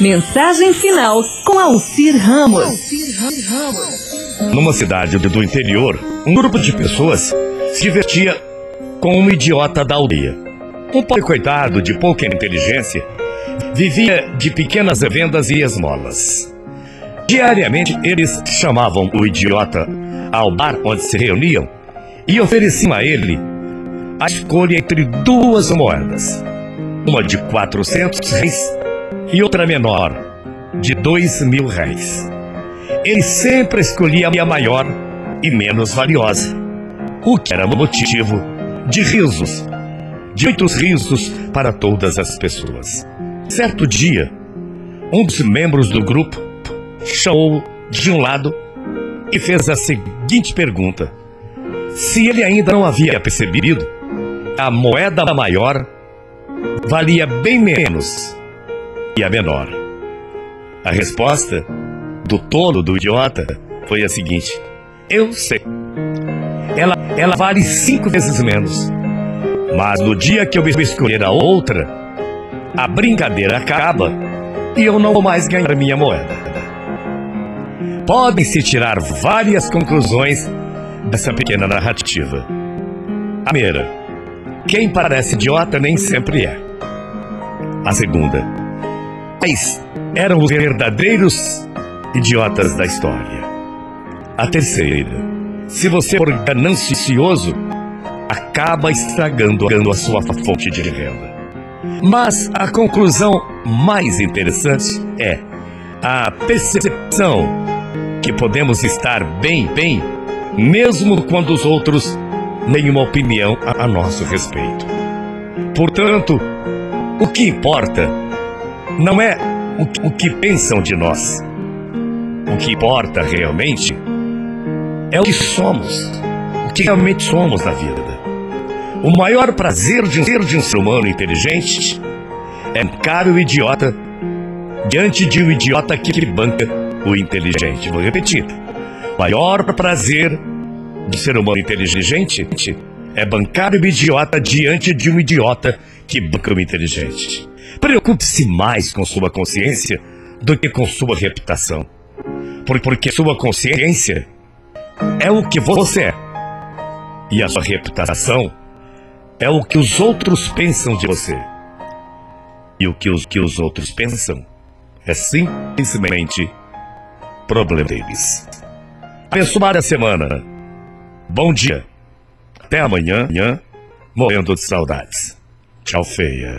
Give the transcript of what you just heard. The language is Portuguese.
Mensagem final com Alcir Ramos. Numa cidade do interior, um grupo de pessoas se divertia com um idiota da aldeia. Um pobre coitado de pouca inteligência vivia de pequenas vendas e esmolas. Diariamente, eles chamavam o idiota ao bar onde se reuniam e ofereciam a ele a escolha entre duas moedas, uma de 400 reis e outra menor, de dois mil réis. Ele sempre escolhia a maior e menos valiosa, o que era motivo de risos, de muitos risos para todas as pessoas. Certo dia, um dos membros do grupo chamou de um lado e fez a seguinte pergunta: se ele ainda não havia percebido, a moeda maior valia bem menos e a menor. A resposta do tolo, do idiota, foi a seguinte: Eu sei. Ela, ela vale cinco vezes menos. Mas no dia que eu escolher a outra, a brincadeira acaba e eu não vou mais ganhar minha moeda. Podem-se tirar várias conclusões dessa pequena narrativa. A primeira, quem parece idiota nem sempre é. A segunda, quais eram os verdadeiros idiotas da história. A terceira, se você for ganancioso, acaba estragando a sua fonte de renda. Mas a conclusão mais interessante é a percepção que podemos estar bem, bem, mesmo quando os outros nenhuma opinião a, a nosso respeito. Portanto, o que importa não é o, que pensam de nós. O que importa realmente é o que somos, o que realmente somos na vida. O maior prazer de ser de um ser humano inteligente é encarar o idiota diante de um idiota que banca o inteligente. Vou repetir. O maior prazer do ser humano inteligente é bancar o idiota diante de um idiota que banca o inteligente. Preocupe-se mais com sua consciência do que com sua reputação. Porque sua consciência é o que você é. E a sua reputação é o que os outros pensam de você. E o que os, que os outros pensam é simplesmente problema deles. Abençoada semana. Bom dia. Até amanhã, morrendo de saudades. Tchau, feia.